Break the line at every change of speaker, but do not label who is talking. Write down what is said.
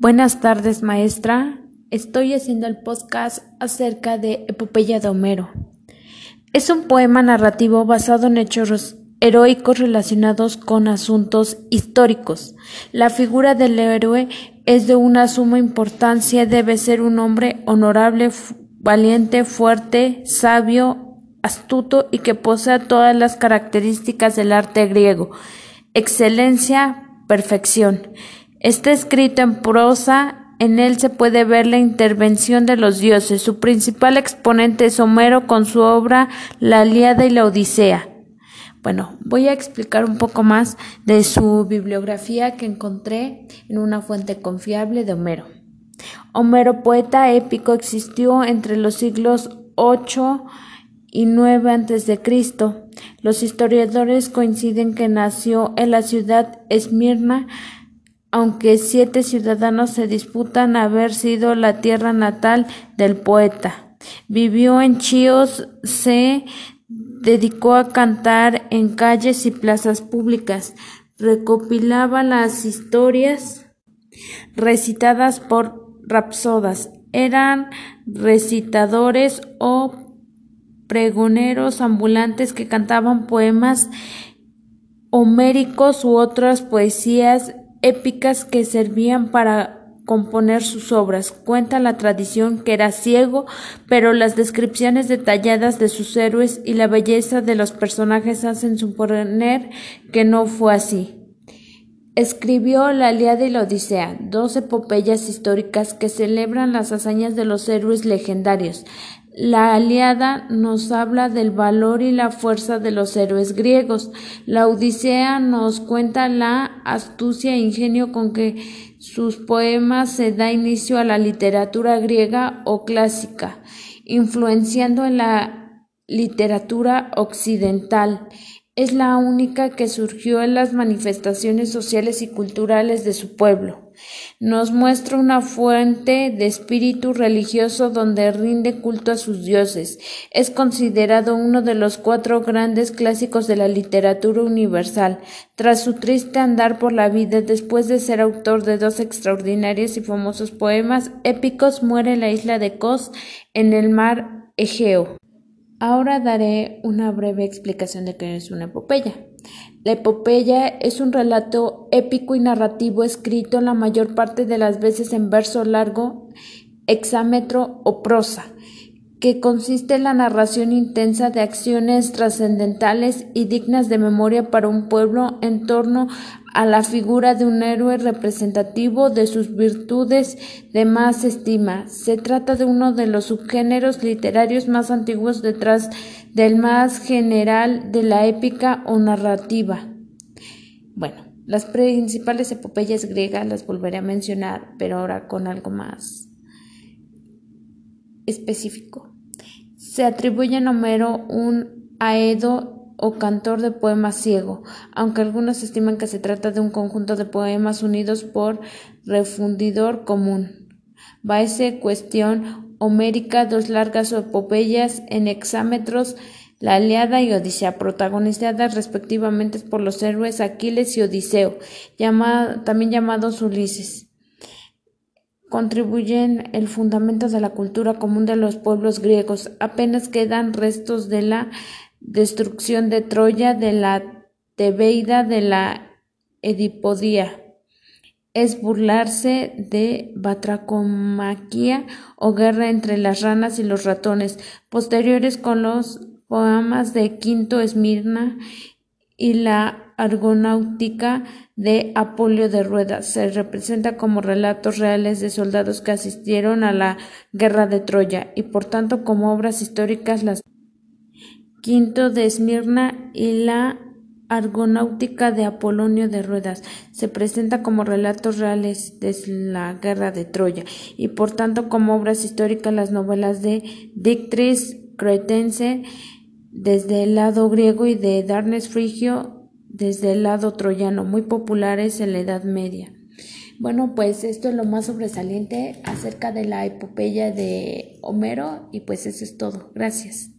Buenas tardes, maestra. Estoy haciendo el podcast acerca de Epopeya de Homero. Es un poema narrativo basado en hechos heroicos relacionados con asuntos históricos. La figura del héroe es de una suma importancia, debe ser un hombre honorable, valiente, fuerte, sabio, astuto y que posea todas las características del arte griego. Excelencia, perfección. Está escrito en prosa, en él se puede ver la intervención de los dioses. Su principal exponente es Homero con su obra La Aliada y la Odisea. Bueno, voy a explicar un poco más de su bibliografía que encontré en una fuente confiable de Homero. Homero, poeta épico, existió entre los siglos 8 y 9 a.C. Los historiadores coinciden que nació en la ciudad Esmirna, aunque siete ciudadanos se disputan haber sido la tierra natal del poeta. Vivió en Chios, se dedicó a cantar en calles y plazas públicas, recopilaba las historias recitadas por rapsodas, eran recitadores o pregoneros ambulantes que cantaban poemas homéricos u otras poesías épicas que servían para componer sus obras. Cuenta la tradición que era ciego, pero las descripciones detalladas de sus héroes y la belleza de los personajes hacen suponer que no fue así. Escribió La Aliada y la Odisea, dos epopeyas históricas que celebran las hazañas de los héroes legendarios. La Aliada nos habla del valor y la fuerza de los héroes griegos. La Odisea nos cuenta la astucia e ingenio con que sus poemas se da inicio a la literatura griega o clásica, influenciando en la literatura occidental es la única que surgió en las manifestaciones sociales y culturales de su pueblo. Nos muestra una fuente de espíritu religioso donde rinde culto a sus dioses. Es considerado uno de los cuatro grandes clásicos de la literatura universal. Tras su triste andar por la vida, después de ser autor de dos extraordinarios y famosos poemas épicos, muere en la isla de Kos, en el mar Egeo. Ahora daré una breve explicación de qué es una epopeya. La epopeya es un relato épico y narrativo escrito la mayor parte de las veces en verso largo, hexámetro o prosa, que consiste en la narración intensa de acciones trascendentales y dignas de memoria para un pueblo en torno a la figura de un héroe representativo de sus virtudes de más estima. Se trata de uno de los subgéneros literarios más antiguos detrás del más general de la épica o narrativa. Bueno, las principales epopeyas griegas las volveré a mencionar, pero ahora con algo más específico. Se atribuye a Homero un aedo o cantor de poemas ciego, aunque algunos estiman que se trata de un conjunto de poemas unidos por refundidor común. esa cuestión homérica, dos largas epopeyas en hexámetros, la Aliada y Odisea, protagonizadas respectivamente por los héroes Aquiles y Odiseo, también llamados Ulises contribuyen el fundamento de la cultura común de los pueblos griegos. Apenas quedan restos de la destrucción de Troya, de la Tebeida, de la Edipodía. Es burlarse de Batracomaquia o guerra entre las ranas y los ratones, posteriores con los poemas de Quinto Esmirna y la Argonáutica de Apolio de Rueda. Se representa como relatos reales de soldados que asistieron a la guerra de Troya y por tanto como obras históricas las Quinto de Esmirna y la Argonáutica de Apolonio de Ruedas se presenta como relatos reales de la guerra de Troya y por tanto como obras históricas las novelas de Dictris Cretense desde el lado griego y de Darnes Frigio desde el lado troyano, muy populares en la Edad Media. Bueno, pues esto es lo más sobresaliente acerca de la epopeya de Homero y pues eso es todo. Gracias.